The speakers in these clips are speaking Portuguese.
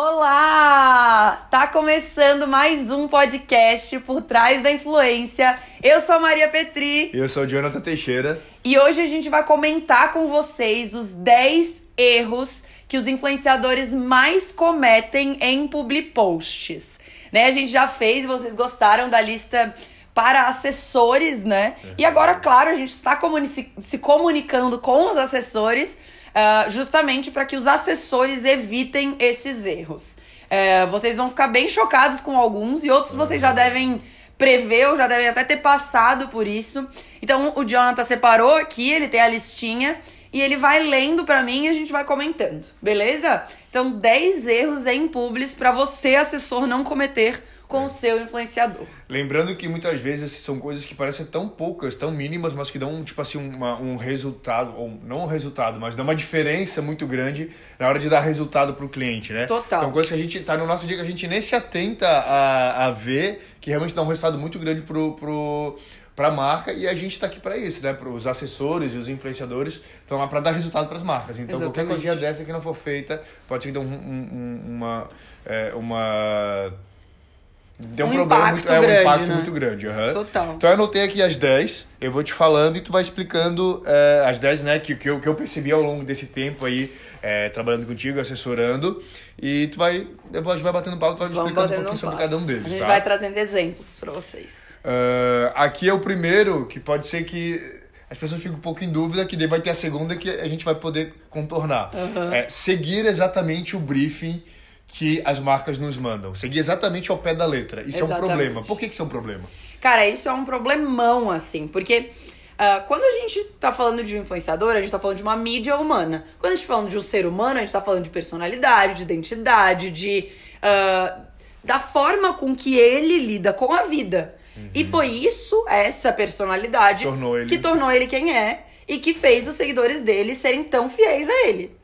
Olá! Tá começando mais um podcast por trás da influência. Eu sou a Maria Petri. Eu sou o Jonathan Teixeira. E hoje a gente vai comentar com vocês os 10 erros que os influenciadores mais cometem em public posts. Né? A gente já fez, vocês gostaram da lista para assessores, né? E agora, claro, a gente está comuni se comunicando com os assessores uh, justamente para que os assessores evitem esses erros. Uh, vocês vão ficar bem chocados com alguns e outros vocês já devem prever ou já devem até ter passado por isso. Então o Jonathan separou aqui, ele tem a listinha e ele vai lendo para mim e a gente vai comentando, beleza? Então 10 erros em publis para você assessor não cometer com o seu influenciador. Lembrando que muitas vezes são coisas que parecem tão poucas, tão mínimas, mas que dão tipo assim uma, um resultado, ou não um resultado, mas dão uma diferença muito grande na hora de dar resultado para o cliente, né? Total. São coisas que a gente tá no nosso dia que a gente nem se atenta a, a ver, que realmente dá um resultado muito grande pro, pro para a marca e a gente está aqui para isso, né? Para os assessores e os influenciadores estão lá para dar resultado para as marcas. Então Exatamente. qualquer coisinha dessa que não for feita pode ser que dê um, um, uma é, uma tem um, um problema muito, é, um impacto né? muito grande. Uhum. Total. Então eu anotei aqui as 10, eu vou te falando e tu vai explicando é, as 10, né, que, que, eu, que eu percebi ao longo desse tempo aí, é, trabalhando contigo, assessorando. E tu vai, eu vou, a gente vai batendo papo, tu vai me explicando um pouquinho sobre cada um deles. A gente tá? vai trazendo exemplos para vocês. Uh, aqui é o primeiro, que pode ser que as pessoas ficam um pouco em dúvida, que daí vai ter a segunda que a gente vai poder contornar. Uhum. É seguir exatamente o briefing que as marcas nos mandam. Seguir exatamente ao pé da letra. Isso exatamente. é um problema. Por que, que isso é um problema? Cara, isso é um problemão, assim, porque. Uh, quando a gente tá falando de um influenciador, a gente tá falando de uma mídia humana. Quando a gente tá falando de um ser humano, a gente tá falando de personalidade, de identidade, de. Uh, da forma com que ele lida com a vida. Uhum. E foi isso, essa personalidade, tornou que tornou ele quem é e que fez os seguidores dele serem tão fiéis a ele.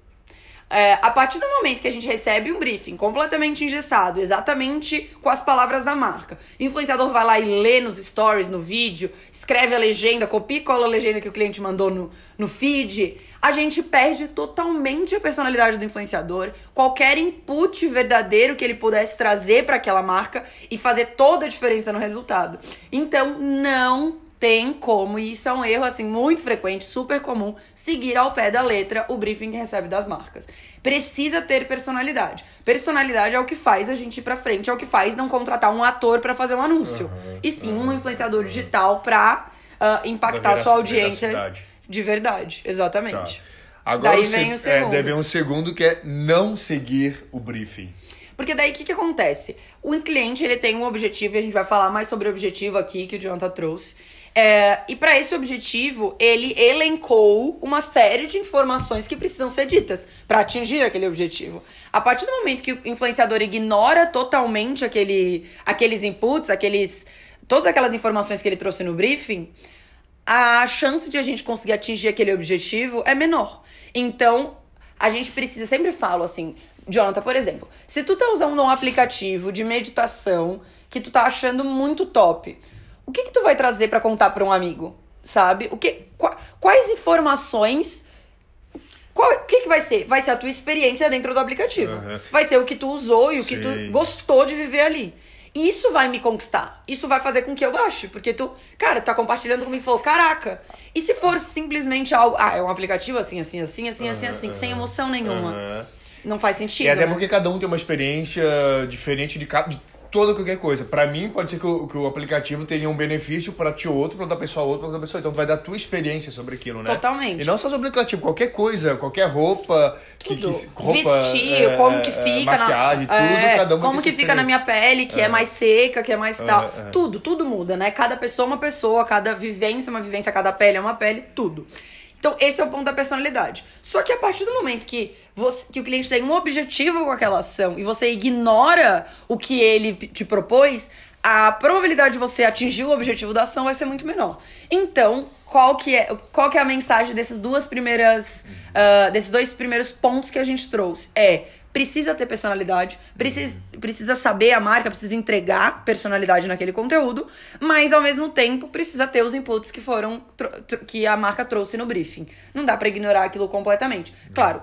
É, a partir do momento que a gente recebe um briefing completamente engessado, exatamente com as palavras da marca, o influenciador vai lá e lê nos stories, no vídeo, escreve a legenda, copia e cola a legenda que o cliente mandou no, no feed, a gente perde totalmente a personalidade do influenciador, qualquer input verdadeiro que ele pudesse trazer para aquela marca e fazer toda a diferença no resultado. Então, não tem como, e isso é um erro assim muito frequente, super comum, seguir ao pé da letra o briefing que recebe das marcas. Precisa ter personalidade. Personalidade é o que faz a gente ir pra frente, é o que faz não contratar um ator para fazer um anúncio. Uhum, e sim uhum, um influenciador uhum. digital pra uh, impactar sua audiência de verdade. Exatamente. Tá. Agora daí vem o segundo. É, deve um segundo que é não seguir o briefing. Porque daí o que, que acontece? O cliente ele tem um objetivo, e a gente vai falar mais sobre o objetivo aqui que o Jonathan trouxe. É, e para esse objetivo, ele elencou uma série de informações que precisam ser ditas para atingir aquele objetivo. A partir do momento que o influenciador ignora totalmente aquele, aqueles inputs, aqueles, todas aquelas informações que ele trouxe no briefing, a chance de a gente conseguir atingir aquele objetivo é menor. Então, a gente precisa, sempre falo assim, Jonathan, por exemplo, se tu tá usando um aplicativo de meditação que tu tá achando muito top, o que que tu vai trazer para contar para um amigo, sabe? O que quais informações qual, o que, que vai ser? Vai ser a tua experiência dentro do aplicativo. Uhum. Vai ser o que tu usou e o que tu gostou de viver ali. Isso vai me conquistar. Isso vai fazer com que eu baixe. Porque tu, cara, tu tá compartilhando comigo e falou: caraca. E se for simplesmente algo. Ah, é um aplicativo assim, assim, assim, assim, uhum, assim, assim, uhum. sem emoção nenhuma. Não faz sentido. E até né? porque cada um tem uma experiência diferente de, cada, de toda qualquer coisa. Para mim, pode ser que o, que o aplicativo tenha um benefício para ti outro, para outra pessoa outro, para outra pessoa. Então, vai dar a tua experiência sobre aquilo, né? Totalmente. E não só sobre o aplicativo, qualquer coisa, qualquer roupa. Tudo. Que, que, roupa, Vestir, é, como que é, fica. maquiagem, na, tudo, é, cada Como que fica na minha pele, que é. é. mais seca, que é mais tal. É, tudo, tudo muda, né? Cada pessoa é uma pessoa, cada vivência é uma vivência, cada pele é uma pele, tudo. Então, esse é o ponto da personalidade. Só que a partir do momento que, você, que o cliente tem um objetivo com aquela ação e você ignora o que ele te propôs, a probabilidade de você atingir o objetivo da ação vai ser muito menor. Então, qual que é, qual que é a mensagem dessas duas primeiras, uh, desses dois primeiros pontos que a gente trouxe? É precisa ter personalidade, precisa, precisa saber a marca, precisa entregar personalidade naquele conteúdo, mas ao mesmo tempo precisa ter os inputs que foram que a marca trouxe no briefing. Não dá para ignorar aquilo completamente. Claro,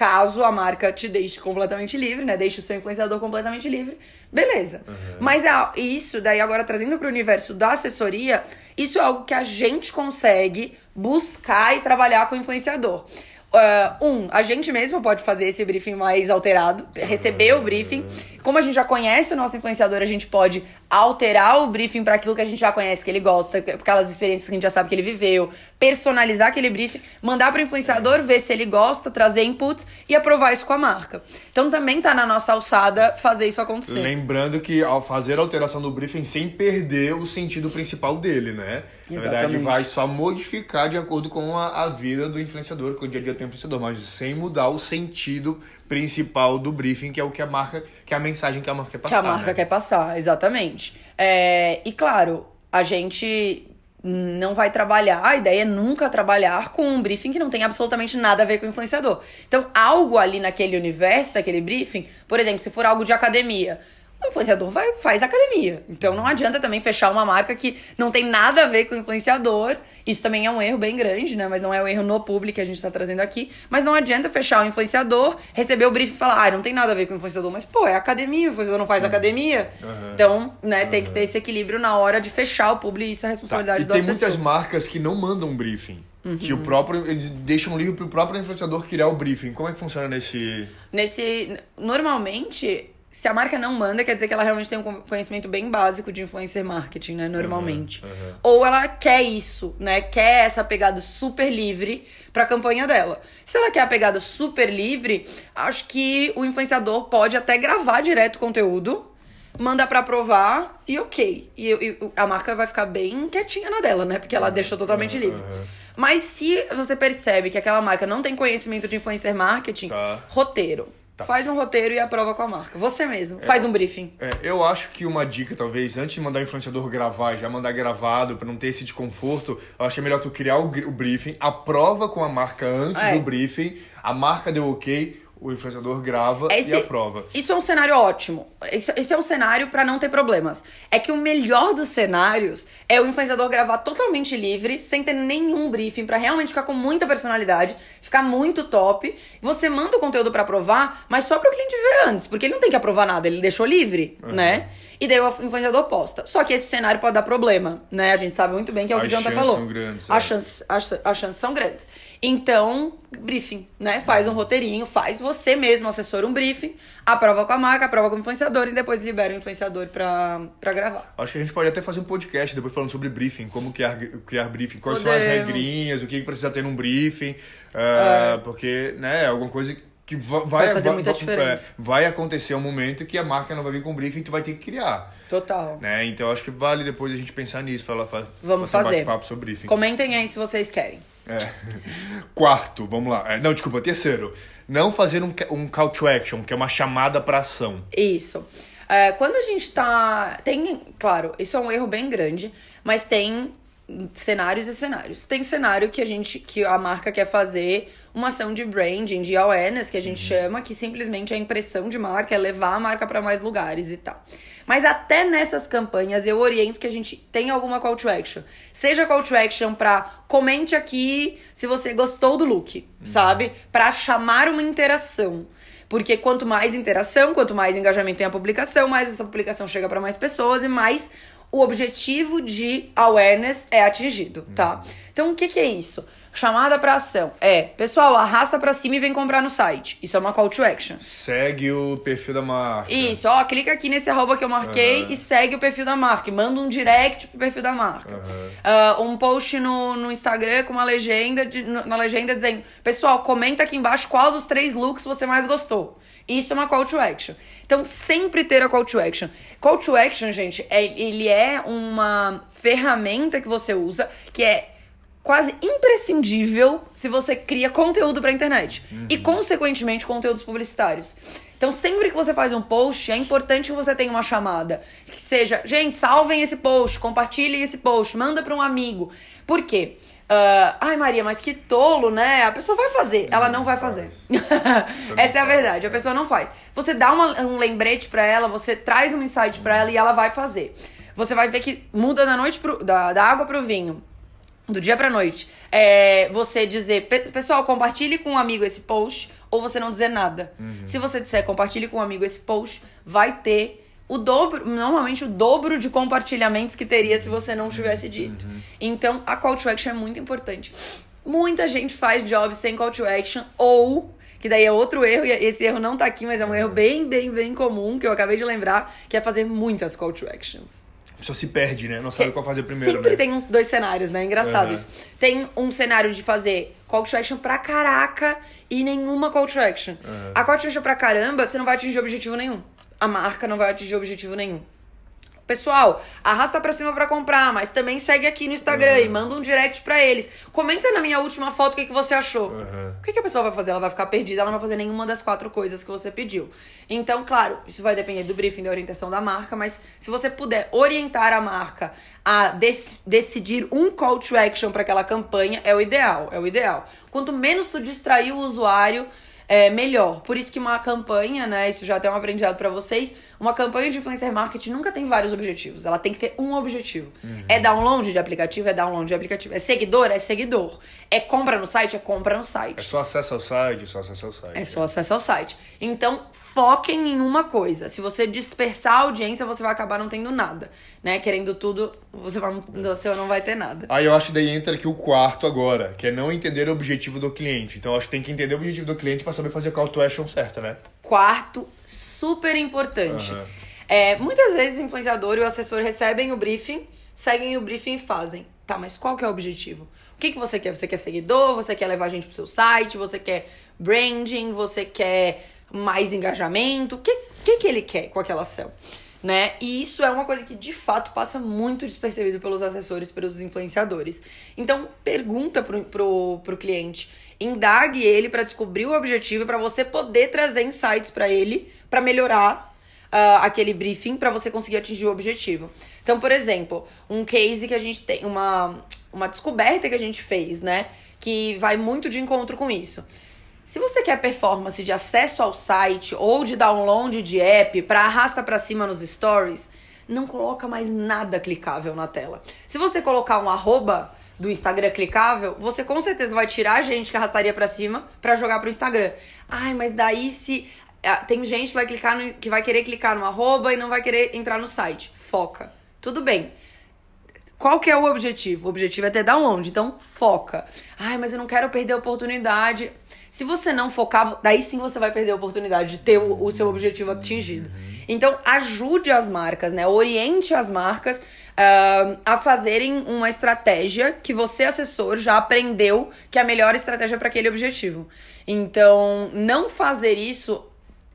caso a marca te deixe completamente livre, né? Deixe o seu influenciador completamente livre, beleza. Uhum. Mas é, isso, daí agora trazendo para o universo da assessoria, isso é algo que a gente consegue buscar e trabalhar com o influenciador. Uh, um, a gente mesmo pode fazer esse briefing mais alterado, receber o briefing. Como a gente já conhece o nosso influenciador, a gente pode alterar o briefing para aquilo que a gente já conhece, que ele gosta, aquelas experiências que a gente já sabe que ele viveu, personalizar aquele briefing, mandar para o influenciador, ver se ele gosta, trazer inputs e aprovar isso com a marca. Então também tá na nossa alçada fazer isso acontecer. Lembrando que ao fazer a alteração do briefing sem perder o sentido principal dele, né? Na Exatamente. verdade, vai só modificar de acordo com a, a vida do influenciador, com o dia a dia do influenciador, mas sem mudar o sentido principal do briefing, que é o que a marca, que é a mensagem que a marca quer passar. Que a marca né? quer passar, exatamente. É, e claro, a gente não vai trabalhar, a ideia é nunca trabalhar com um briefing que não tem absolutamente nada a ver com o influenciador. Então, algo ali naquele universo, daquele briefing, por exemplo, se for algo de academia, o influenciador vai, faz academia. Então não adianta também fechar uma marca que não tem nada a ver com o influenciador. Isso também é um erro bem grande, né? Mas não é o um erro no público que a gente tá trazendo aqui. Mas não adianta fechar o influenciador, receber o brief e falar, ah, não tem nada a ver com o influenciador. Mas, pô, é academia, o influenciador não faz academia. Uhum. Então, né, uhum. tem que ter esse equilíbrio na hora de fechar o público e isso é responsabilidade tá. e do tem muitas marcas que não mandam briefing. Uhum. Que o próprio. Eles deixam livre pro próprio influenciador criar o briefing. Como é que funciona nesse. Nesse. Normalmente, se a marca não manda, quer dizer que ela realmente tem um conhecimento bem básico de influencer marketing, né? Normalmente. Uhum, uhum. Ou ela quer isso, né? Quer essa pegada super livre pra campanha dela. Se ela quer a pegada super livre, acho que o influenciador pode até gravar direto o conteúdo, manda pra provar e ok. E, e, a marca vai ficar bem quietinha na dela, né? Porque ela uhum, deixou totalmente livre. Mas se você percebe que aquela marca não tem conhecimento de influencer marketing, tá. roteiro Tá. Faz um roteiro e aprova com a marca. Você mesmo. É, faz um briefing. É, eu acho que uma dica, talvez, antes de mandar o influenciador gravar, já mandar gravado, para não ter esse desconforto, eu acho que é melhor tu criar o, o briefing, aprova com a marca antes é. do briefing, a marca deu ok, o influenciador grava esse, e aprova. Isso é um cenário ótimo. Isso, esse é um cenário para não ter problemas. É que o melhor dos cenários é o influenciador gravar totalmente livre, sem ter nenhum briefing, para realmente ficar com muita personalidade, ficar muito top. Você manda o conteúdo para aprovar, mas só para o cliente ver antes, porque ele não tem que aprovar nada, ele deixou livre, uhum. né? E daí o influenciador posta. Só que esse cenário pode dar problema, né? A gente sabe muito bem que é o que o Jonathan falou. São grandes, as, é. chances, as, as chances são grandes. Então, briefing, né? Faz um roteirinho, faz você mesmo, assessor um briefing, aprova com a marca, aprova com o influenciador e depois libera o influenciador pra, pra gravar. Acho que a gente pode até fazer um podcast depois falando sobre briefing, como criar, criar briefing, quais Podemos. são as regrinhas, o que precisa ter num briefing, uh, é. porque, né, é alguma coisa que vai, vai fazer vai, muita diferença. É, vai acontecer um momento que a marca não vai vir com briefing e tu vai ter que criar. Total. Né? Então acho que vale depois a gente pensar nisso, falar, Vamos fazer. Um sobre briefing. Comentem aí se vocês querem. É. Quarto, vamos lá. É, não, desculpa, terceiro. Não fazer um, um call to action, que é uma chamada para ação. Isso. É, quando a gente tá. Tem, claro, isso é um erro bem grande, mas tem cenários e cenários. Tem cenário que a gente que a marca quer fazer uma ação de branding, de awareness que a gente uhum. chama, que simplesmente a impressão de marca é levar a marca para mais lugares e tal. Mas até nessas campanhas eu oriento que a gente tenha alguma call to action. Seja call to action para comente aqui se você gostou do look, uhum. sabe? Para chamar uma interação. Porque quanto mais interação, quanto mais engajamento tem a publicação, mais essa publicação chega para mais pessoas e mais o objetivo de awareness é atingido, tá? Então, o que, que é isso? Chamada para ação é, pessoal, arrasta para cima e vem comprar no site. Isso é uma call to action. Segue o perfil da marca. Isso, ó, clica aqui nesse arroba que eu marquei uhum. e segue o perfil da marca. Manda um direct pro perfil da marca. Uhum. Uh, um post no, no Instagram com uma legenda, de, na legenda dizendo, pessoal, comenta aqui embaixo qual dos três looks você mais gostou. Isso é uma call to action. Então, sempre ter a call to action. Call to action, gente, é, ele é uma ferramenta que você usa que é quase imprescindível se você cria conteúdo para internet uhum. e consequentemente conteúdos publicitários. Então, sempre que você faz um post, é importante que você tenha uma chamada que seja, gente, salvem esse post, compartilhem esse post, manda para um amigo. Por quê? Uh, Ai, Maria, mas que tolo, né? A pessoa vai fazer. Ela não, vai fazer. Essa é a verdade. A pessoa não faz. Você dá uma, um lembrete para ela, você traz um insight para ela e ela vai fazer. Você vai ver que muda da noite pro, da, da água pro vinho do dia pra noite. É, você dizer, pessoal, compartilhe com um amigo esse post ou você não dizer nada. Se você disser compartilhe com um amigo esse post, vai ter o dobro, normalmente o dobro de compartilhamentos que teria se você não tivesse dito. Então, a call to action é muito importante. Muita gente faz jobs sem call to action ou que daí é outro erro, e esse erro não tá aqui, mas é um erro bem, bem, bem comum, que eu acabei de lembrar, que é fazer muitas call to actions. A pessoa se perde, né? Não sabe qual fazer primeiro, Sempre né? tem uns dois cenários, né? Engraçado isso. Tem um cenário de fazer call to action pra caraca e nenhuma call to action. A call to action pra caramba, você não vai atingir objetivo nenhum. A marca não vai atingir objetivo nenhum. Pessoal, arrasta pra cima pra comprar, mas também segue aqui no Instagram e manda um direct pra eles. Comenta na minha última foto o que, que você achou. Aham. O que, que a pessoa vai fazer? Ela vai ficar perdida, ela não vai fazer nenhuma das quatro coisas que você pediu. Então, claro, isso vai depender do briefing, da orientação da marca, mas se você puder orientar a marca a dec- decidir um call to action para aquela campanha, é o ideal, é o ideal. Quanto menos tu distrair o usuário, é melhor. Por isso que uma campanha, né, isso já tem um aprendizado pra vocês, uma campanha de influencer marketing nunca tem vários objetivos, ela tem que ter um objetivo. É download de aplicativo, é download de aplicativo. É seguidor, é seguidor. É compra no site, é compra no site. É só acesso ao site, só acesso ao site. É só acesso ao site. Então, foquem em uma coisa. Se você dispersar a audiência, você vai acabar não tendo nada. Né? Querendo tudo, você, vai, você não vai ter nada. Aí eu acho que daí entra aqui o quarto agora, que é não entender o objetivo do cliente. Então eu acho que tem que entender o objetivo do cliente pra saber fazer a call to action certa, né? Quarto, super importante. Aham. É, muitas vezes o influenciador e o assessor recebem o briefing, seguem o briefing e fazem. Tá, mas qual que é o objetivo? O que, que você quer? Você quer seguidor? Você quer levar gente pro seu site? Você quer branding? Você quer mais engajamento? O que, que, que ele quer com aquela ação? Né? E isso é uma coisa que de fato passa muito despercebido pelos assessores, pelos influenciadores. Então, pergunta pro, pro, pro cliente, indague ele para descobrir o objetivo para você poder trazer insights para ele para melhorar ah, aquele briefing para você conseguir atingir o objetivo. Então, por exemplo, um case que a gente tem, uma, uma descoberta que a gente fez, né? Que vai muito de encontro com isso. Se você quer performance de acesso ao site ou de download de app para arrasta para cima nos stories, não coloca mais nada clicável na tela. Se você colocar um arroba do Instagram clicável, você com certeza vai tirar a gente que arrastaria para cima para jogar pro Instagram. Ai, mas daí se ah, tem gente que vai clicar no, que vai querer clicar no arroba e não vai querer entrar no site. Foca. Tudo bem. Qual que é o objetivo? O objetivo é ter download, então foca. Ai, mas eu não quero perder a oportunidade. Se você não focar, daí sim você vai perder a oportunidade de ter o, o seu objetivo atingido. Então, ajude as marcas, né? Oriente as marcas ah, a fazerem uma estratégia que você, assessor, já aprendeu que é a melhor estratégia para aquele objetivo. Então, não fazer isso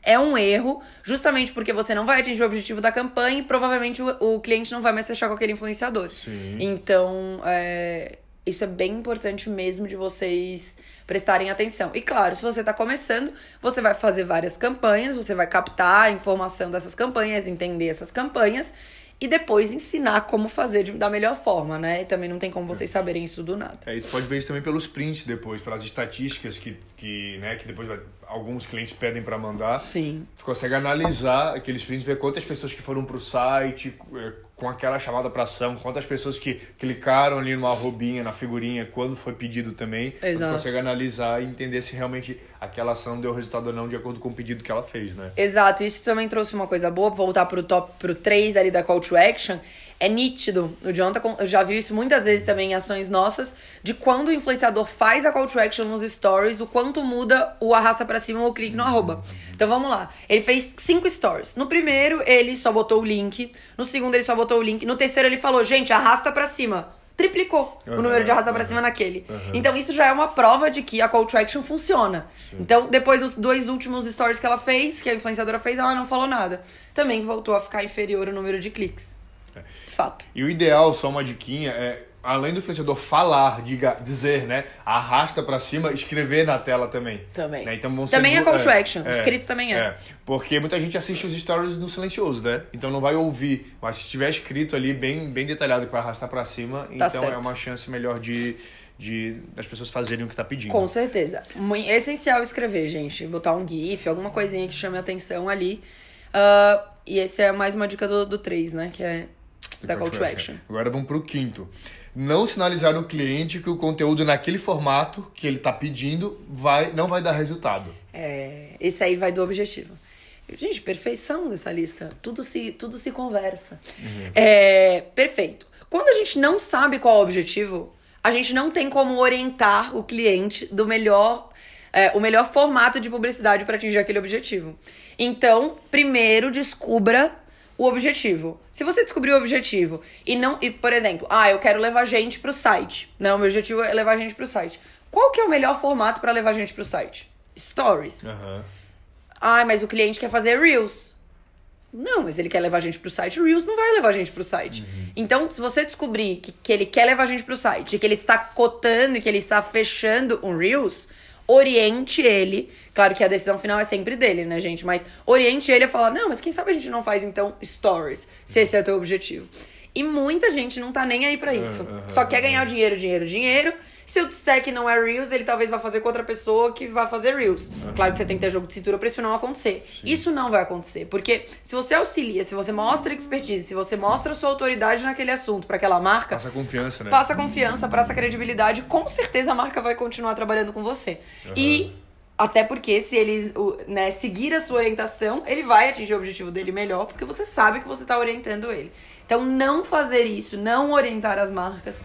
é um erro, justamente porque você não vai atingir o objetivo da campanha e provavelmente o, o cliente não vai mais fechar com aquele influenciador. Sim. Então, é, isso é bem importante mesmo de vocês prestarem atenção. E claro, se você está começando, você vai fazer várias campanhas, você vai captar a informação dessas campanhas, entender essas campanhas e depois ensinar como fazer de- da melhor forma, né? E também não tem como vocês saberem isso do nada. Aí tu pode ver isso também pelos prints depois, pelas estatísticas que, que, né, que depois vai- alguns clientes pedem pra mandar. Sim. Tu consegue analisar aqueles prints, ver quantas pessoas que foram pro site eh, com aquela chamada pra ação, quantas pessoas que clicaram ali numa arrobinha, na figurinha, quando foi pedido também. Exato. consegue analisar e entender se realmente aquela ação deu resultado ou não de acordo com o pedido que ela fez, né? Exato, isso também trouxe uma coisa boa, voltar pro top pro 3 ali da call to action. É nítido. O John tá com- eu já viu isso muitas vezes também em ações nossas, de quando o influenciador faz a call to action nos stories, o quanto muda o arrasta pra cima ou o clique no arroba. Então vamos lá. Ele fez cinco stories. No primeiro, ele só botou o link. No segundo, ele só botou o link. No terceiro, ele falou, gente, arrasta pra cima. Triplicou o Aham, número de arrasta pra aham. cima naquele. Então isso já é uma prova de que a call to action funciona. Então, depois dos dois últimos stories que ela fez, que a influenciadora fez, ela não falou nada. Também voltou a ficar inferior o número de cliques. É. Fato. E o ideal, só uma diquinha, é além do influenciador falar, diga, dizer, né? Arrasta pra cima, escrever na tela também. Também. Né? Então vão ser Também é du- call to action, escrito também é. É, porque muita gente assiste os stories no silencioso, né? Então não vai ouvir. Mas se tiver escrito ali bem, bem detalhado para arrastar pra cima, então é Tá certo. uma chance melhor de, de das pessoas fazerem o que tá pedindo. Com certeza. É essencial escrever, gente. Botar um GIF, alguma coisinha que chame a atenção ali. Ah, e essa é mais uma dica do, do 3, né? Que é da call to action. Agora vamos pro quinto. não sinalizar ao cliente que o conteúdo naquele formato que ele está pedindo vai, não vai dar resultado. É, esse aí vai do objetivo. Gente, perfeição dessa lista. Tudo se, tudo se conversa. Uhum. É, perfeito. Quando a gente não sabe qual é o objetivo, a gente não tem como orientar o cliente do melhor, é, o melhor formato de publicidade para atingir aquele objetivo. Então, primeiro descubra o objetivo. Se você descobrir o objetivo e não, e por exemplo, ah, eu quero levar gente para o site. Não, meu objetivo é levar gente para o site. Qual que é o melhor formato para levar gente para o site? Stories. Uhum. Ah, mas o cliente quer fazer reels. Não, mas ele quer levar a gente pro site. Reels não vai levar a gente pro site. Uhum. Então, se você descobrir que, que ele quer levar a gente pro site, que ele está cotando e que ele está fechando um Reels, oriente ele. Claro que a decisão final é sempre dele, né, gente? Mas oriente ele a falar: não, mas quem sabe a gente não faz então stories, se esse é o teu objetivo. E muita gente não tá nem aí para isso. Uhum, Só quer ganhar dinheiro, dinheiro, dinheiro. Se eu disser que não é Reels, ele talvez vá fazer com outra pessoa que vai fazer Reels. Uhum. Claro que você tem que ter jogo de cintura pra isso não acontecer. Sim. Isso não vai acontecer. Porque se você auxilia, se você mostra expertise, se você mostra sua autoridade naquele assunto para aquela marca. Passa confiança, né? Passa confiança, passa credibilidade. Com certeza a marca vai continuar trabalhando com você. Uhum. E até porque se eles né, seguir a sua orientação, ele vai atingir o objetivo dele melhor, porque você sabe que você está orientando ele. Então, não fazer isso, não orientar as marcas,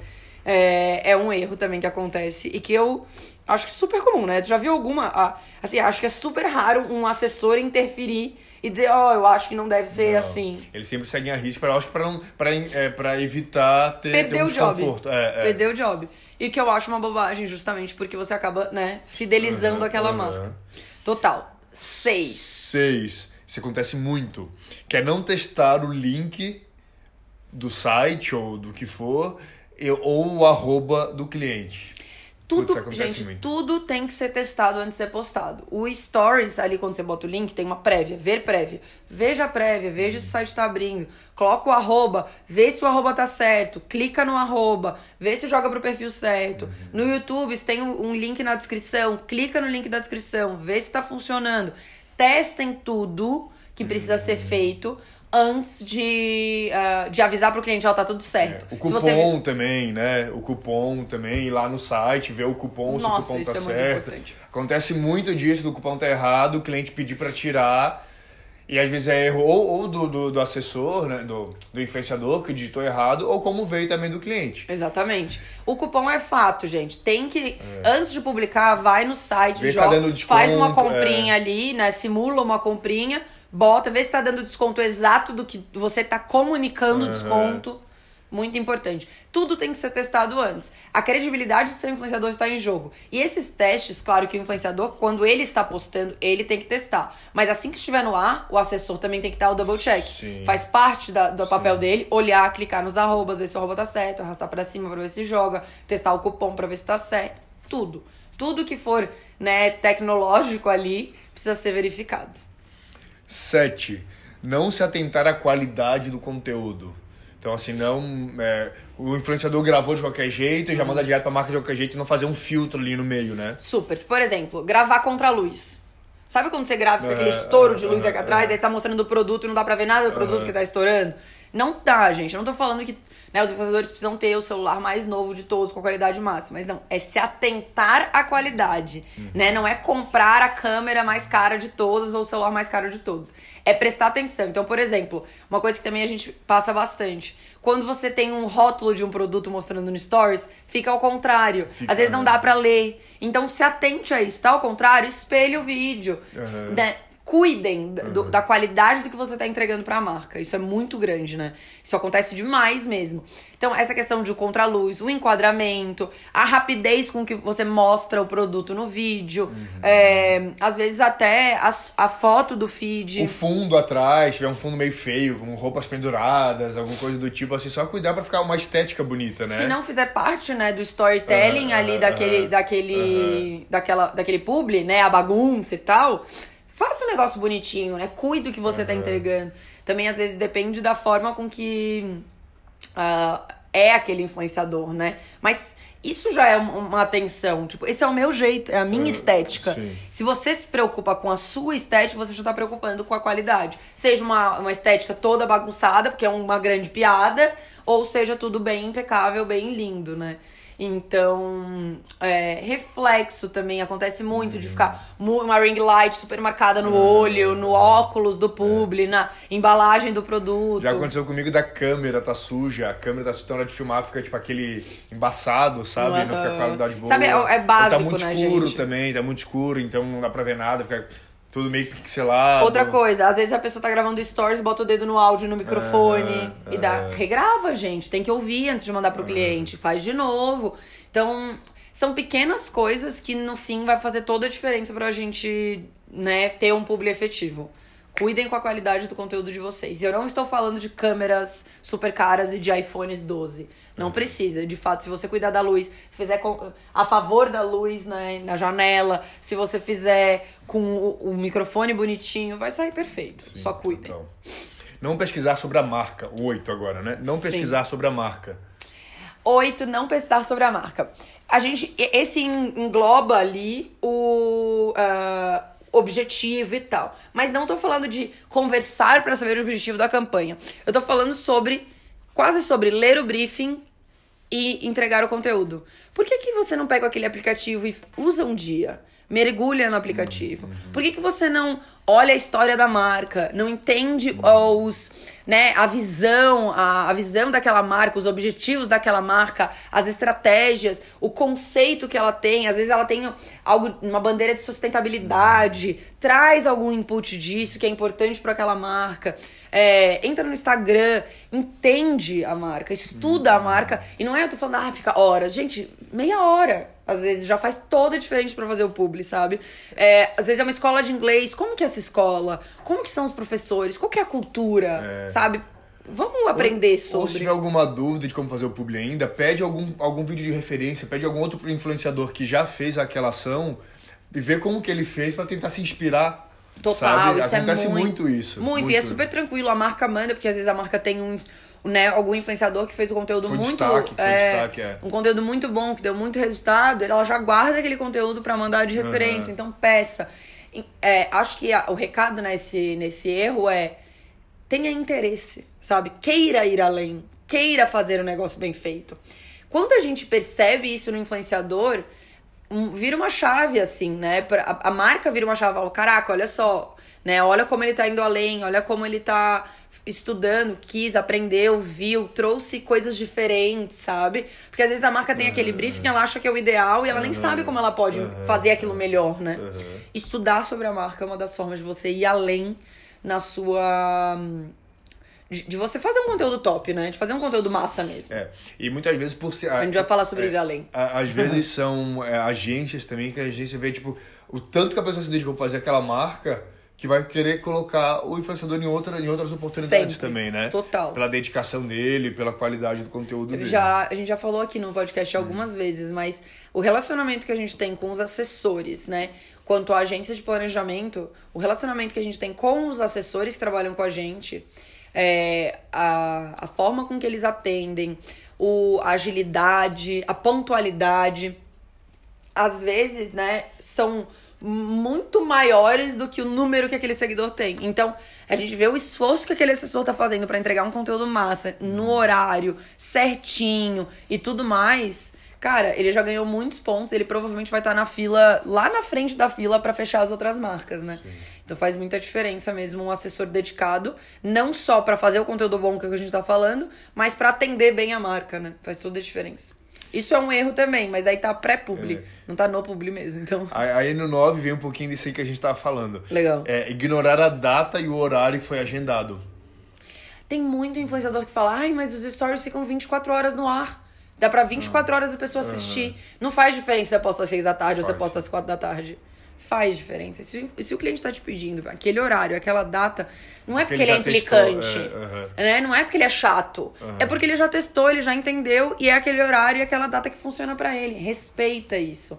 é, é um erro também que acontece. E que eu acho que é super comum, né? Já viu alguma. Assim, acho que é super raro um assessor interferir e dizer, ó, oh, eu acho que não deve ser não. assim. Eles sempre seguem a risca, eu acho que pra, pra, é, pra evitar ter, Perder ter um o job. É, é. Perder o job. E que eu acho uma bobagem, justamente porque você acaba, né, fidelizando uhum, aquela uhum. marca. Total. Seis. Seis. Isso acontece muito. Que é não testar o link do site ou do que for, ou o arroba do cliente. Tudo, Putz, gente, muito. tudo tem que ser testado antes de ser postado. O Stories, ali quando você bota o link, tem uma prévia, ver prévia. Veja a prévia, veja se o site está abrindo. Coloca o arroba, vê se o arroba tá certo. Clica no arroba, vê se joga pro perfil certo. Uhum. No YouTube, tem um link na descrição. Clica no link da descrição, vê se tá funcionando. Testem tudo que precisa ser feito antes de, uh, de avisar pro cliente, ó, tá tudo certo. É, o cupom você... também, né? O cupom também, ir lá no site, ver o cupom, Nossa, se o cupom tá é certo. Muito Acontece muito disso do cupom tá errado, o cliente pedir para tirar. E às vezes é erro ou, ou do, do, do, assessor, né? Do, do influenciador que digitou errado, ou como veio também do cliente. Exatamente. O cupom é fato, gente. Tem que, é. antes de publicar, vai no site, Vê joga, tá faz uma comprinha é. ali, né? Simula uma comprinha bota, vê se tá dando desconto exato do que você tá comunicando uhum. desconto. Muito importante. Tudo tem que ser testado antes. A credibilidade do seu influenciador está em jogo. E esses testes, claro que o influenciador, quando ele está postando, ele tem que testar. Mas assim que estiver no ar, o assessor também tem que dar o double check. Sim. Faz parte da, do Sim. papel dele olhar, clicar nos arrobas, ver se o arroba tá certo, arrastar para cima para ver se joga, testar o cupom para ver se tá certo. Tudo. Tudo que for né, tecnológico ali precisa ser verificado. 7. Não se atentar à qualidade do conteúdo. Então, assim, não. É, o influenciador gravou de qualquer jeito e já manda direto pra marca de qualquer jeito e não fazer um filtro ali no meio, né? Super. Por exemplo, gravar contra a luz. Sabe quando você grava fica aquele estouro de luz aqui atrás, daí tá mostrando o produto e não dá pra ver nada do produto que tá estourando? Não tá, gente. Eu não tô falando que né, os influenciadores precisam ter o celular mais novo de todos, com qualidade máxima. Mas não, é se atentar à qualidade. Uhum. Né? Não é comprar a câmera mais cara de todos ou o celular mais caro de todos. É prestar atenção. Então, por exemplo, uma coisa que também a gente passa bastante. Quando você tem um rótulo de um produto mostrando no Stories, fica ao contrário. Fica, Às vezes não dá para ler. Então, se atente a isso. Tá ao contrário, espelhe o vídeo. Uhum. Né? Cuidem do, uhum. da qualidade do que você está entregando para a marca. Isso é muito grande, né? Isso acontece demais mesmo. Então, essa questão de contraluz, o enquadramento, a rapidez com que você mostra o produto no vídeo, uhum. é, às vezes até a, a foto do feed. O fundo atrás, tiver um fundo meio feio, com roupas penduradas, alguma coisa do tipo, assim, só cuidar para ficar uma estética bonita, né? Se não fizer parte, né, do storytelling uhum, ali daquele, daquele, daquela, daquele publi, né, a bagunça e tal faça um negócio bonitinho, né? Cuide do que você uhum. tá entregando. Também, às vezes, depende da forma com que uh, é aquele influenciador, né? Mas isso já é uma atenção. Tipo, esse é o meu jeito, é a minha estética. sim. Se você se preocupa com a sua estética, você já tá preocupando com a qualidade. Seja uma, uma estética toda bagunçada, porque é uma grande piada, ou seja tudo bem impecável, bem lindo, né? Então, é, reflexo também acontece muito de ficar uma ring light super marcada no olho, no óculos do publi, na embalagem do produto. Já aconteceu comigo da câmera tá suja, a câmera tá na hora de filmar, fica tipo aquele embaçado, sabe? Não fica com a qualidade boa. Sabe, é- é Ou básico, Tá muito né, escuro gente? também, tá muito escuro, então não dá pra ver nada, fica tudo meio pixelado. Outra coisa, às vezes a pessoa tá gravando stories, bota o dedo no áudio, no microfone e dá. Regrava, gente. Tem que ouvir antes de mandar pro cliente. Faz de novo. Então, são pequenas coisas que no fim vai fazer toda a diferença pra gente, né, ter um publi efetivo. Cuidem com a qualidade do conteúdo de vocês. E eu não estou falando de câmeras super caras e de iPhones 12. Não precisa. De fato, se você cuidar da luz, se fizer com- a favor da luz né, na janela, se você fizer com o, o microfone bonitinho, vai sair perfeito. Só cuidem. Então, não pesquisar sobre a marca, o 8 agora, né? Não Sim. pesquisar sobre a marca. Oito, não pensar sobre a marca. A gente, esse en- engloba ali o ah, objetivo e tal. Mas não tô falando de conversar para saber o objetivo da campanha. Eu tô falando sobre, quase sobre ler o briefing e entregar o conteúdo. Por que, que você não pega aquele aplicativo e usa um dia? Mergulha no aplicativo. Por que, que você não olha a história da marca, não entende os, né, a visão, a, a visão daquela marca, os objetivos daquela marca, as estratégias, o conceito que ela tem. Às vezes ela tem algo, uma bandeira de sustentabilidade, traz algum input disso que é importante para aquela marca. É, entra no Instagram, entende a marca, estuda a marca. E não é eu tô falando, ah, fica horas. Gente, meia hora. Às vezes já faz toda a diferença pra fazer o publi, sabe? É, às vezes é uma escola de inglês. Como que é essa escola? Como que são os professores? Qual que é a cultura? Sabe? Vamos aprender Ou sobre. se tiver alguma dúvida de como fazer o publi ainda, pede algum, algum vídeo de referência, pede algum outro influenciador que já fez aquela ação e vê como que ele fez pra tentar se inspirar. Total, sabe? isso Acontece é muito, muito isso. Muito, e é super tranquilo. A marca manda, porque às vezes a marca tem um, né, algum influenciador que fez o conteúdo Foi muito. destaque, foi destaque, é. Um conteúdo muito bom, que deu muito resultado, ela já guarda aquele conteúdo pra mandar de referência. Então, peça. É, acho que a- o recado nesse, nesse erro é tenha interesse, sabe? Queira ir além, queira fazer o negócio bem feito. Quando a gente percebe isso no influenciador, um- vira uma chave, assim, né? Pra- A, a marca vira uma chave, fala, caraca, olha só, né? Olha como ele tá indo além, olha como ele tá estudando, quis, aprendeu, viu, trouxe coisas diferentes, sabe? Porque às vezes a marca tem aquele briefing, ela acha que é o ideal e ela nem sabe como ela pode fazer aquilo melhor, né? Estudar sobre a marca é uma das formas de você ir além na sua. De, de você fazer um conteúdo top, né? De fazer um conteúdo massa mesmo. É. E muitas vezes por ser. A gente vai falar sobre é, ir além. a- Às vezes são é, agências também que a agência vê, tipo, o tanto que a pessoa se dedicou pra fazer aquela marca que vai querer colocar o influenciador em, outra, em outras oportunidades Sempre. também, né? Total. Pela dedicação dele, pela qualidade do conteúdo dele. Já, a gente já falou aqui no podcast algumas vezes, mas o relacionamento que a gente tem com os assessores, né? Quanto à agência de planejamento, o relacionamento que a gente tem com os assessores que trabalham com a gente, é, a, a forma com que eles atendem, o, a agilidade, a pontualidade, às vezes, né, são muito maiores do que o número que aquele seguidor tem. Então, a gente vê o esforço que aquele assessor tá fazendo pra entregar um conteúdo massa, no horário, certinho e tudo mais. Cara, ele já ganhou muitos pontos, ele provavelmente vai estar na fila, lá na frente da fila pra fechar as outras marcas, né? Então faz muita diferença mesmo um assessor dedicado, não só pra fazer o conteúdo bom que a gente tá falando, mas pra atender bem a marca, né? Faz toda a diferença. Isso é um erro também, mas daí tá pré-publi, É. não tá no publi mesmo, então. Aí no 9 vem um pouquinho disso aí que a gente tava falando. Legal. É, ignorar a data e o horário que foi agendado. Tem muito influenciador que fala, ai, mas os stories ficam 24 horas no ar. Dá pra 24 horas a pessoa assistir. Não faz diferença se você posta às 6 da tarde ou se você Faz. posta às 4 da tarde. Faz diferença. Se, se o cliente tá te pedindo aquele horário, aquela data, não é porque ele ele, é já testou, implicante. é, aham. né? Não é porque ele é chato. É porque ele já testou, ele já entendeu e é aquele horário e aquela data que funciona pra ele. Respeita isso.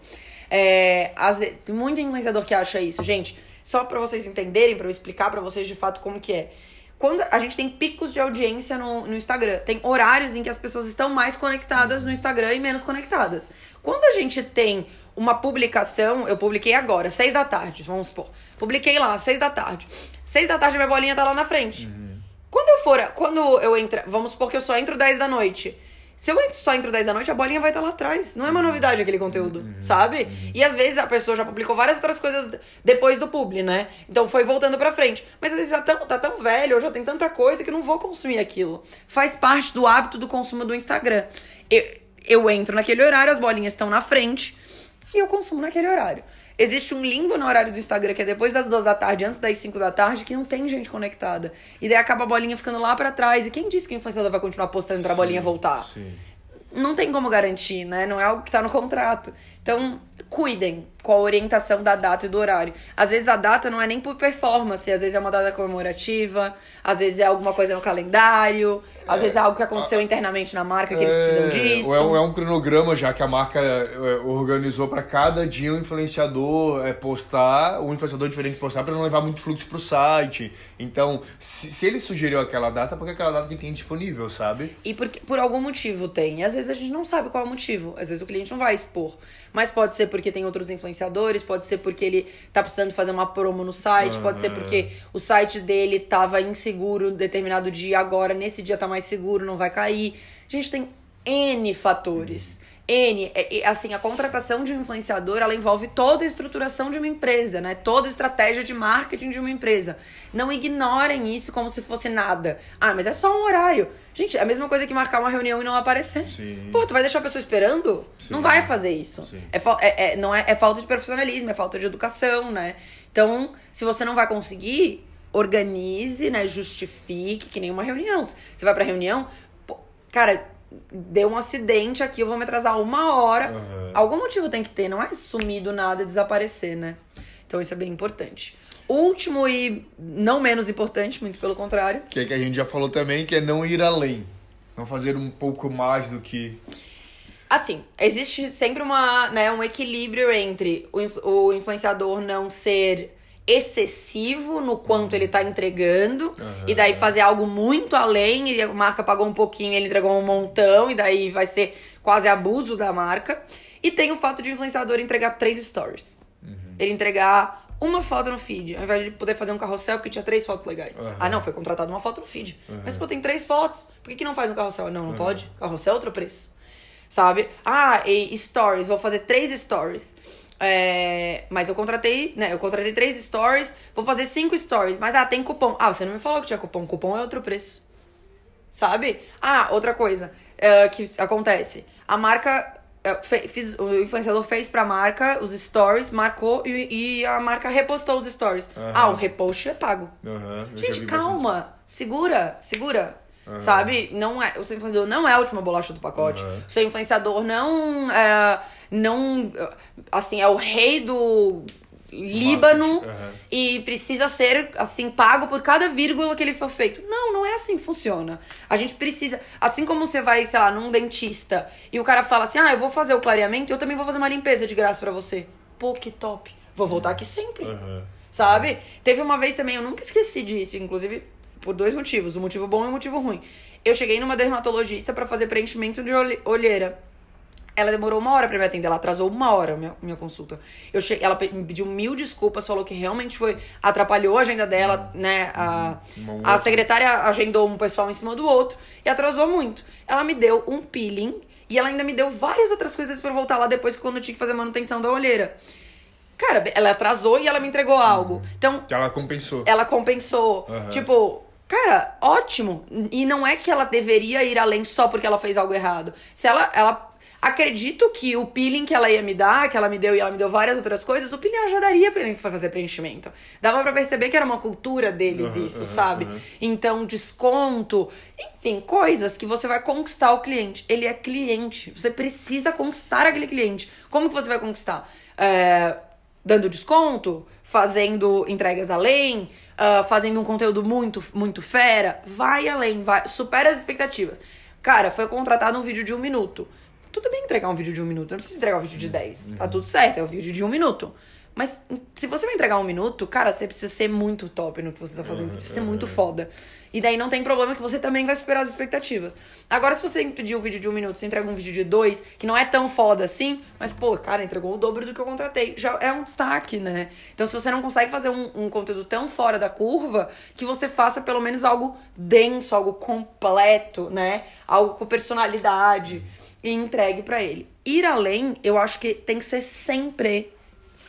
É, às vezes, tem muito influenciador que acha isso. Gente, só pra vocês entenderem, pra eu explicar pra vocês de fato como que é. quando a gente tem picos de audiência no, no Instagram, tem horários em que as pessoas estão mais conectadas no Instagram e menos conectadas. Quando a gente tem uma publicação, eu publiquei agora, seis da tarde, vamos supor. Publiquei lá, seis da tarde. Seis da tarde minha bolinha tá lá na frente. Quando eu for, quando eu entrar, vamos supor que eu só entro 10 da noite. Se eu só entro 10 da noite, a bolinha vai estar lá atrás. Não é uma novidade aquele conteúdo, sabe? E às vezes a pessoa já publicou várias outras coisas depois do publi, né? Então foi voltando pra frente. Mas às vezes já tão, tá tão velho, já tem tanta coisa que não vou consumir aquilo. Faz parte do hábito do consumo do Instagram. Eu, eu entro naquele horário, as bolinhas estão na frente e eu consumo naquele horário. Existe um limbo no horário do Instagram, que é depois das duas da tarde, antes das 5 da tarde, que não tem gente conectada. E daí acaba a bolinha ficando lá pra trás. E quem disse que o influenciador vai continuar postando pra bolinha voltar? Sim. Não tem como garantir, né? Não é algo que tá no contrato. Então, cuidem com a orientação da data e do horário. Às vezes a data não é nem por performance, às vezes é uma data comemorativa, às vezes é alguma coisa no calendário, às vezes é algo que aconteceu internamente na marca que eles precisam disso. Ou é, um, é um cronograma já que a marca é, organizou pra cada dia o influenciador é, postar, um influenciador diferente postar pra não levar muito fluxo pro site. Então, se, se ele sugeriu aquela data, é porque aquela data que tem disponível, sabe? E porque, por algum motivo tem. E às vezes a gente não sabe qual é o motivo. Às vezes o cliente não vai expor. Mas pode ser porque tem outros influenciadores, pode ser porque ele tá precisando fazer uma promo no site, pode ser porque o site dele tava inseguro determinado dia, agora nesse dia tá mais seguro, não vai cair. A gente tem N fatores. N, é- assim, a contratação de um influenciador, ela envolve toda a estruturação de uma empresa, né? Toda a estratégia de marketing de uma empresa. Não ignorem isso como se fosse nada. Ah, mas é só um horário. Gente, é a mesma coisa que marcar uma reunião e não aparecer. Sim. Pô, tu vai deixar a pessoa esperando? Sim. Não vai fazer isso. É, é- é- não é, é falta de profissionalismo, é falta de educação, né? Então, se você não vai conseguir, organize, né? Justifique, que nem uma reunião. Você vai pra reunião, pô, cara, deu um acidente aqui, eu vou me atrasar uma hora. Aham. Algum motivo tem que ter, não é sumir do nada e desaparecer, né? Então isso é bem importante. Último e não menos importante, muito pelo contrário, Que é que a gente já falou também, que é não ir além. Não fazer um pouco mais do que. Assim, existe sempre uma, né, um equilíbrio entre o, influ- o influenciador não ser excessivo no quanto ele tá entregando e daí fazer algo muito além e a marca pagou um pouquinho ele entregou um montão e daí vai ser quase abuso da marca. E tem o fato de o influenciador entregar três stories. Ele entregar uma foto no feed, ao invés de ele poder fazer um carrossel porque tinha três fotos legais. Aham. Ah, não, foi contratado uma foto no feed. Mas pô, tem três fotos. Por que, que não faz um carrossel? Não, não pode. Carrossel é outro preço sabe? Ah, e stories, vou fazer três stories. É, mas eu contratei, né? Eu contratei três stories, vou fazer cinco stories. Mas ah, tem cupom. Ah, você não me falou que tinha cupom. Cupom é outro preço. Sabe? Ah, outra coisa é, que acontece. A marca. é, fe- fiz- o influenciador fez pra marca os stories, marcou e, e a marca repostou os stories. Aham. Ah, o repost é pago. Já Gente, calma. Segura, segura. Sabe? Não é, o seu influenciador não é a última bolacha do pacote. O seu influenciador não é. Não. Assim, é o rei do Líbano aham. e precisa ser, assim, pago por cada vírgula que ele for feito. Não, não é assim que funciona. A gente precisa. Assim como você vai, sei lá, num dentista e o cara fala assim: ah, eu vou fazer o clareamento, eu também vou fazer uma limpeza de graça pra você. Pô, que top. Vou voltar aqui sempre. Aham. Sabe? Teve uma vez também, eu nunca esqueci disso, inclusive por dois motivos, o motivo bom e o motivo ruim. Eu cheguei numa dermatologista pra fazer preenchimento de olhe- olheira. Ela demorou uma hora pra me atender, ela atrasou uma hora a minha, minha consulta. Eu cheguei, ela me pediu mil desculpas, falou que realmente foi. atrapalhou a agenda dela, né? A, Uma a secretária agendou um pessoal em cima do outro e atrasou muito. Ela me deu um peeling e ela ainda me deu várias outras coisas pra eu voltar lá depois quando eu tinha que fazer manutenção da olheira. Cara, ela atrasou e ela me entregou algo. Então, Que ela compensou. ela compensou. Aham. Tipo, cara, ótimo. E não é que ela deveria ir além só porque ela fez algo errado. Se ela. ela Acredito que o peeling que ela ia me dar, que ela me deu e ela me deu várias outras coisas, o peeling ela já daria pra ele fazer preenchimento. Dava pra perceber que era uma cultura deles Aham, isso, aham, sabe? aham. Então, desconto, enfim, coisas que você vai conquistar o cliente. Ele é cliente. Você precisa conquistar aquele cliente. Como que você vai conquistar? É, dando desconto, fazendo entregas além, ah, fazendo um conteúdo muito, muito fera. Vai além, vai, supera as expectativas. Cara, foi contratado um vídeo de um minuto. Tudo bem entregar um vídeo de um minuto, não precisa entregar um vídeo de 10. Tá tudo certo, é um vídeo de um minuto. Mas se você vai entregar um minuto, cara, você precisa ser muito top no que você tá fazendo. Você precisa ser muito foda. E daí não tem problema que você também vai superar as expectativas. Agora, se você pedir um vídeo de um minuto, você entrega um vídeo de dois, que não é tão foda assim, mas, pô, cara, entregou o dobro do que eu contratei. Já é um destaque, né? Então, se você não consegue fazer um, um conteúdo tão fora da curva, que você faça pelo menos algo denso, algo completo, né? Algo com personalidade e entregue para ele. Ir além, eu acho que tem que ser sempre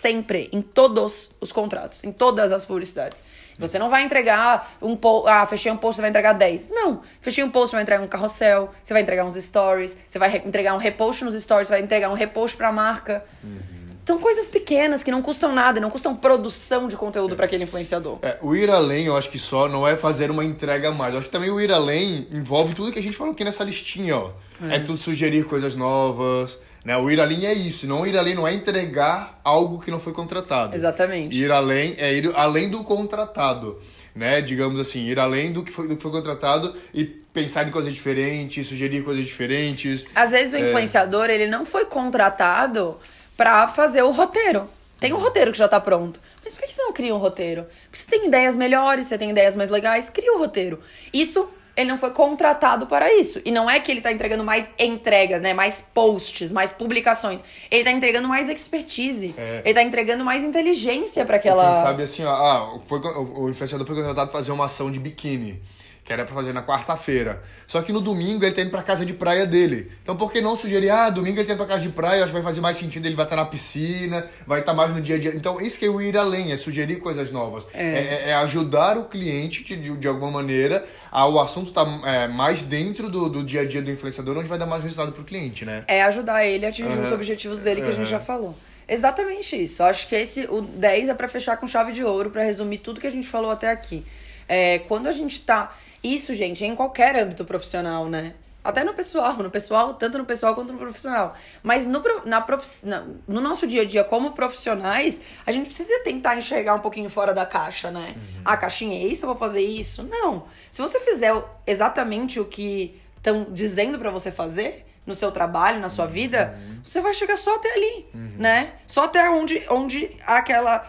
sempre, em todos os contratos, em todas as publicidades. Você não vai entregar um post, ah, fechei um post, você vai entregar 10. Não, fechei um post, você vai entregar um carrossel, você vai entregar uns stories, você vai entregar um repost nos stories, você vai entregar um repost pra marca. Uhum. São coisas pequenas que não custam nada, não custam produção de conteúdo para aquele influenciador. É, o ir além, eu acho que só não é fazer uma entrega a mais. Eu acho que também o ir além envolve tudo que a gente falou aqui nessa listinha, ó. É, é tudo sugerir coisas novas, né? O ir além é isso. Não ir além não é entregar algo que não foi contratado. Exatamente. Ir além é ir além do contratado. Né? Digamos assim, ir além do que foi, do que foi contratado e pensar em coisas diferentes, sugerir coisas diferentes. Às vezes o é... influenciador, ele não foi contratado para fazer o roteiro. Tem um roteiro que já tá pronto. Mas por que você não cria um roteiro? Porque você tem ideias melhores, você tem ideias mais legais, cria o um roteiro. Isso ele não foi contratado para isso. E não é que ele tá entregando mais entregas, né? Mais posts, mais publicações. Ele tá entregando mais expertise. É. Ele tá entregando mais inteligência para aquela. Quem sabe assim, ó, ah, foi, o influenciador foi contratado para fazer uma ação de biquíni que era para fazer na quarta-feira. Só que no domingo ele tá indo pra casa de praia dele. Então por que não sugerir, ah, domingo ele tá indo pra casa de praia, acho que vai fazer mais sentido, ele vai estar tá na piscina, vai estar tá mais no dia a dia. Então isso que é o ir além, é sugerir coisas novas. É, é, é ajudar o cliente de, de alguma maneira a o assunto tá é, mais dentro do, do dia a dia do influenciador, onde vai dar mais resultado pro cliente, né? É ajudar ele a atingir uhum. os objetivos dele que uhum. a gente já falou. Exatamente isso. Acho que esse o 10 é para fechar com chave de ouro, para resumir tudo que a gente falou até aqui. É, quando a gente tá isso, gente, é em qualquer âmbito profissional, né? Até no pessoal, no pessoal, tanto no pessoal quanto no profissional. Mas no, na prof, na, no nosso dia a dia, como profissionais, a gente precisa tentar enxergar um pouquinho fora da caixa, né? Uhum. A caixinha é isso, eu vou fazer isso. Não. Se você fizer exatamente o que estão dizendo para você fazer, no seu trabalho, na sua vida, uhum. você vai chegar só até ali, uhum. né? Só até onde, onde há, aquela,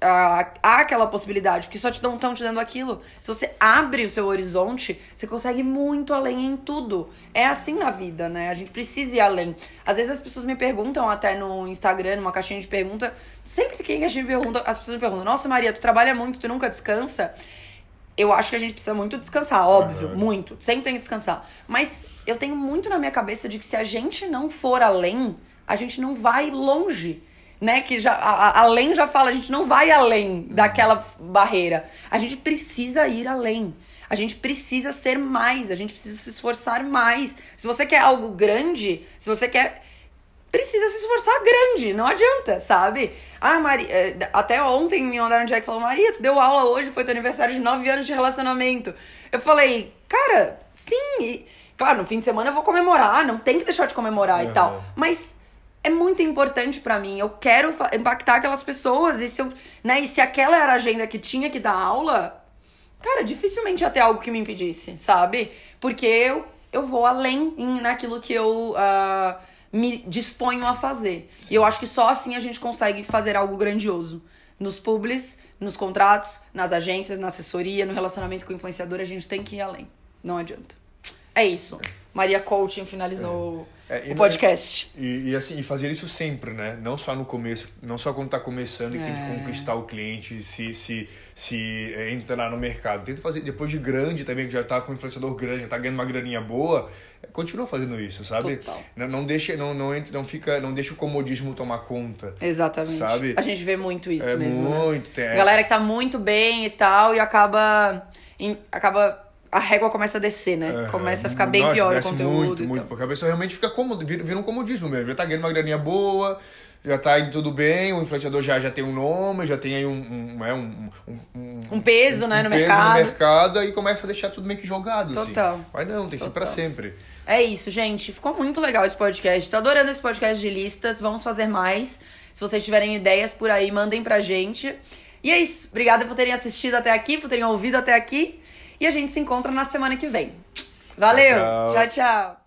há, há aquela possibilidade, porque só te dão, estão te dando aquilo. Se você abre o seu horizonte, você consegue muito além em tudo. É assim na vida, né? A gente precisa ir além. Às vezes as pessoas me perguntam até no Instagram, numa caixinha de pergunta, sempre que a gente me pergunta, as pessoas me perguntam: "Nossa, Maria, tu trabalha muito, tu nunca descansa?" Eu acho que a gente precisa muito descansar, óbvio, uhum. muito. Sempre tem que descansar. Mas eu tenho muito na minha cabeça de que se a gente não for além, a gente não vai longe. Né, que já a, a, além já fala, a gente não vai além daquela barreira. A gente precisa ir além. A gente precisa ser mais, a gente precisa se esforçar mais. Se você quer algo grande, se você quer precisa se esforçar grande, não adianta, sabe? Ah, Maria, eh, até ontem me mandaram um dia que falou: Maria, tu deu aula hoje, foi teu aniversário de 9 anos de relacionamento. Eu falei, cara, sim. Claro, no fim de semana eu vou comemorar, não tem que deixar de comemorar uhum. e tal. Mas é muito importante para mim. Eu quero impactar aquelas pessoas. E se, eu, né, e se aquela era a agenda que tinha que dar aula, cara, dificilmente ia ter algo que me impedisse, sabe? Porque eu, eu vou além em, naquilo que eu uh, me disponho a fazer. Sim. E eu acho que só assim a gente consegue fazer algo grandioso. Nos publis, nos contratos, nas agências, na assessoria, no relacionamento com o influenciador, a gente tem que ir além. Não adianta. É isso. Maria Coaching finalizou é. É, o podcast. E, e, assim, fazer isso sempre, né? Não só no começo, não só quando tá começando e é. tem que conquistar o cliente, se, se, se é, entrar no mercado. Tenta fazer depois de grande também, que já tá com um influenciador grande, já tá ganhando uma graninha boa, é, continua fazendo isso, sabe? Total. Não, não deixa, não, não, entra, não fica, não deixa o comodismo tomar conta. Exatamente. Sabe? A gente vê muito isso é mesmo. Né? Muito, né? tem. Galera que tá muito bem e tal, e acaba. Em, acaba a régua começa a descer, né? Começa a ficar bem Nossa, pior o conteúdo. Muito, muito, porque a pessoa realmente fica cômodo, vira, vira um comodismo mesmo. Já tá ganhando uma graninha boa, já tá indo tudo bem, o influenciador já, já tem um nome, já tem aí um, um, é, um, um, um peso, um, né, no peso mercado. no mercado e começa a deixar tudo meio que jogado, assim. Total. assim. Mas não, tem que ser pra sempre. É isso, gente. Ficou muito legal esse podcast. Tô adorando esse podcast de listas. Vamos fazer mais. Se vocês tiverem ideias por aí, mandem pra gente. E é isso. Obrigada por terem assistido até aqui, por terem ouvido até aqui. E a gente se encontra na semana que vem. Valeu! tchau. tchau. tchau.